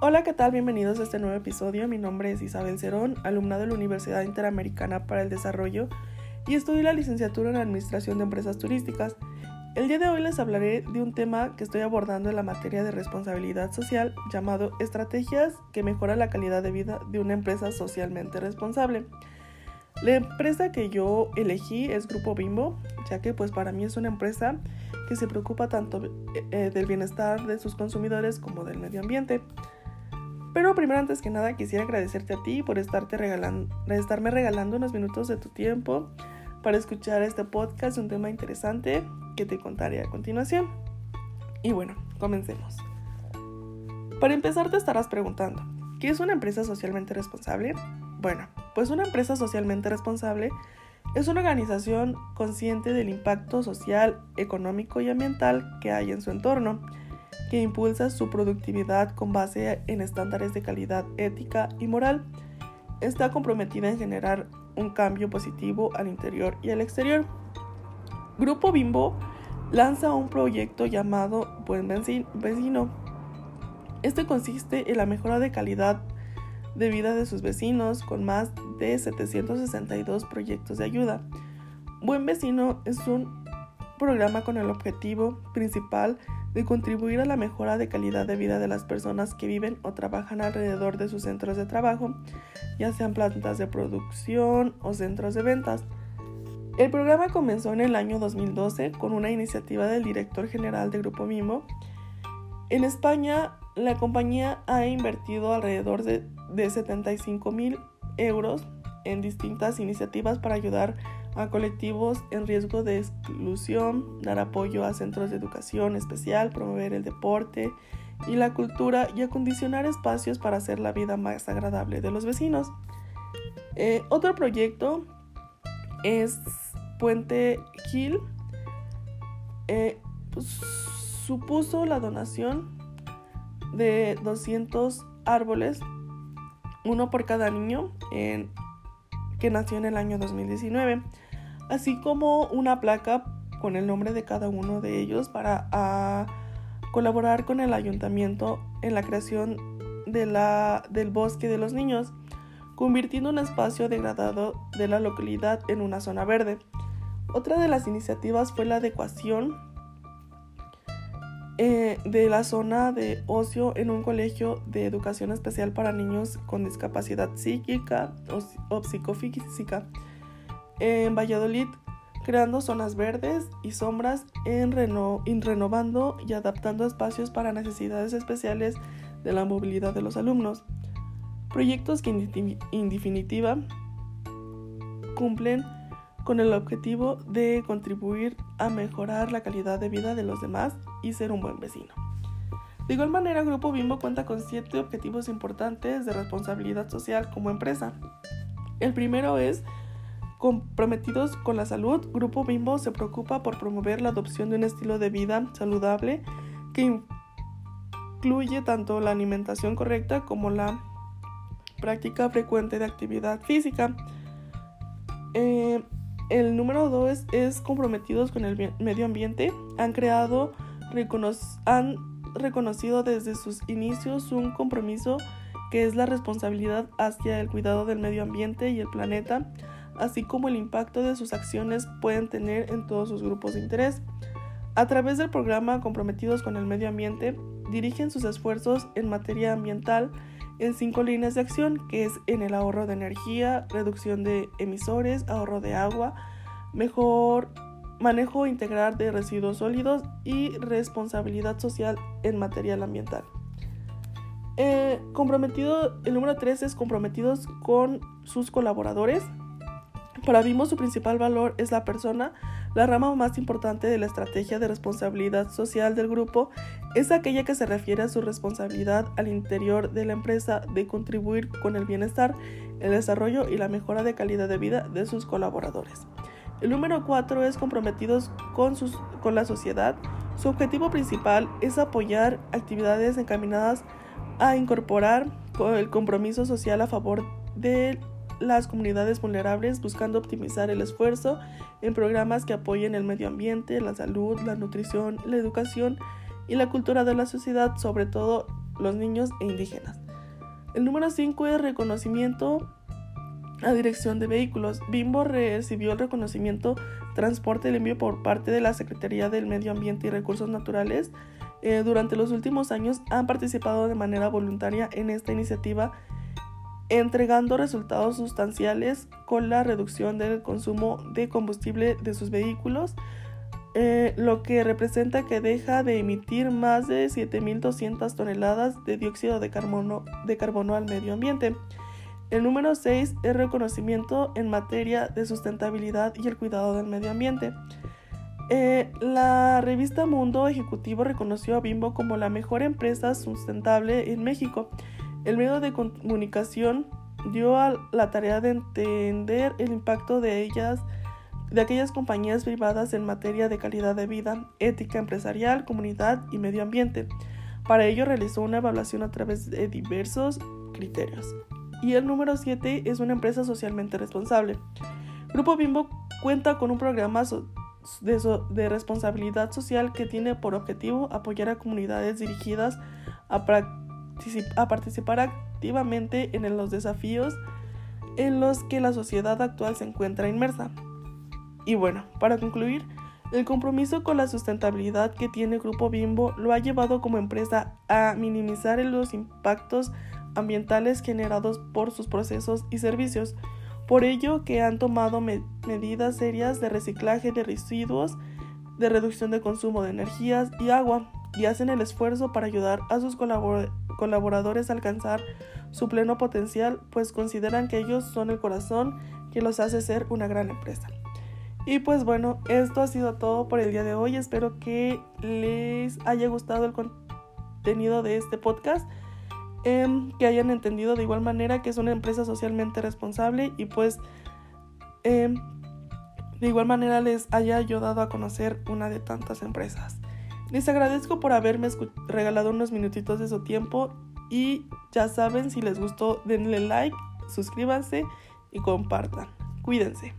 Hola, ¿qué tal? Bienvenidos a este nuevo episodio. Mi nombre es Isabel Cerón, alumna de la Universidad Interamericana para el Desarrollo y estudio la licenciatura en Administración de Empresas Turísticas. El día de hoy les hablaré de un tema que estoy abordando en la materia de responsabilidad social llamado Estrategias que mejoran la calidad de vida de una empresa socialmente responsable. La empresa que yo elegí es Grupo Bimbo, ya que pues para mí es una empresa que se preocupa tanto eh, del bienestar de sus consumidores como del medio ambiente. Pero primero, antes que nada, quisiera agradecerte a ti por estarte regalando, estarme regalando unos minutos de tu tiempo para escuchar este podcast, un tema interesante que te contaré a continuación. Y bueno, comencemos. Para empezar, te estarás preguntando, ¿qué es una empresa socialmente responsable? Bueno, pues una empresa socialmente responsable es una organización consciente del impacto social, económico y ambiental que hay en su entorno, que impulsa su productividad con base en estándares de calidad ética y moral. Está comprometida en generar un cambio positivo al interior y al exterior. Grupo Bimbo lanza un proyecto llamado Buen Vecino. Este consiste en la mejora de calidad de vida de sus vecinos con más de 762 proyectos de ayuda. Buen Vecino es un programa con el objetivo principal contribuir a la mejora de calidad de vida de las personas que viven o trabajan alrededor de sus centros de trabajo, ya sean plantas de producción o centros de ventas. El programa comenzó en el año 2012 con una iniciativa del director general de Grupo Mimo. En España, la compañía ha invertido alrededor de de 75 mil euros en distintas iniciativas para ayudar colectivos en riesgo de exclusión, dar apoyo a centros de educación especial, promover el deporte y la cultura y acondicionar espacios para hacer la vida más agradable de los vecinos. Eh, otro proyecto es Puente Gil. Eh, pues, supuso la donación de 200 árboles uno por cada niño que nació en el año 2019, así como una placa con el nombre de cada uno de ellos para colaborar con el ayuntamiento en la creación de la, del bosque de los niños, convirtiendo un espacio degradado de la localidad en una zona verde. Otra de las iniciativas fue la adecuación eh, de la zona de ocio en un colegio de educación especial para niños con discapacidad psíquica o, psicofísica en Valladolid, creando zonas verdes y sombras en renovando y adaptando espacios para necesidades especiales de la movilidad de los alumnos. Proyectos que en definitiva cumplen con el objetivo de contribuir a mejorar la calidad de vida de los demás y ser un buen vecino. De igual manera, Grupo Bimbo cuenta con siete objetivos importantes de responsabilidad social como empresa. El primero es comprometidos con la salud. Grupo Bimbo se preocupa por promover la adopción de un estilo de vida saludable que incluye tanto la alimentación correcta como la práctica frecuente de actividad física. Eh, el número dos es comprometidos con el medio ambiente. Han creado, han reconocido desde sus inicios un compromiso que es la responsabilidad hacia el cuidado del medio ambiente y el planeta, así como el impacto de sus acciones pueden tener en todos sus grupos de interés. A través del programa Comprometidos con el Medio Ambiente, dirigen sus esfuerzos en materia ambiental en cinco líneas de acción, que es en el ahorro de energía, reducción de emisores, ahorro de agua, mejor manejo integral de residuos sólidos y responsabilidad social en material ambiental. Eh, comprometido, el número 3 es comprometidos con sus colaboradores. Para Vimo su principal valor es la persona, la rama más importante de la estrategia de responsabilidad social del grupo es aquella que se refiere a su responsabilidad al interior de la empresa de contribuir con el bienestar, el desarrollo y la mejora de calidad de vida de sus colaboradores. El número 4 es comprometidos con, sus, con la sociedad. Su objetivo principal es apoyar actividades encaminadas a incorporar el compromiso social a favor de las comunidades vulnerables buscando optimizar el esfuerzo en programas que apoyen el medio ambiente, la salud, la nutrición, la educación y la cultura de la sociedad, sobre todo los niños e indígenas. El número 5 es reconocimiento a dirección de vehículos. Bimbo recibió el reconocimiento Transporte Limpio por parte de la Secretaría del Medio Ambiente y Recursos Naturales. Eh, durante los últimos años han participado de manera voluntaria en esta iniciativa, entregando resultados sustanciales con la reducción del consumo de combustible de sus vehículos, eh, lo que representa que deja de emitir más de 7.200 toneladas de dióxido de carbono, al medio ambiente. El número 6 es reconocimiento en materia de sustentabilidad y el cuidado del medio ambiente. Eh, la revista Mundo Ejecutivo reconoció a Bimbo como la mejor empresa sustentable en México. El medio de comunicación dio a la tarea de entender el impacto de ellas de aquellas compañías privadas en materia de calidad de vida, ética empresarial, comunidad y medio ambiente. Para ello realizó una evaluación a través de diversos criterios. Y el número 7 es una empresa socialmente responsable. Grupo Bimbo cuenta con un programa de, responsabilidad social que tiene por objetivo apoyar a comunidades dirigidas a, a participar activamente en los desafíos en los que la sociedad actual se encuentra inmersa. Y bueno, para concluir, el compromiso con la sustentabilidad que tiene Grupo Bimbo lo ha llevado como empresa a minimizar los impactos ambientales generados por sus procesos y servicios. Por ello que han tomado medidas serias de reciclaje de residuos, de reducción de consumo de energías y agua, y hacen el esfuerzo para ayudar a sus colaboradores a alcanzar su pleno potencial, pues consideran que ellos son el corazón que los hace ser una gran empresa. Y pues bueno, esto ha sido todo por el día de hoy. Espero que les haya gustado el contenido de este podcast. Em, que hayan entendido de igual manera que es una empresa socialmente responsable y pues em, de igual manera les haya ayudado a conocer una de tantas empresas. Les agradezco por haberme regalado unos minutitos de su tiempo y ya saben, si les gustó denle like, suscríbanse y compartan. Cuídense.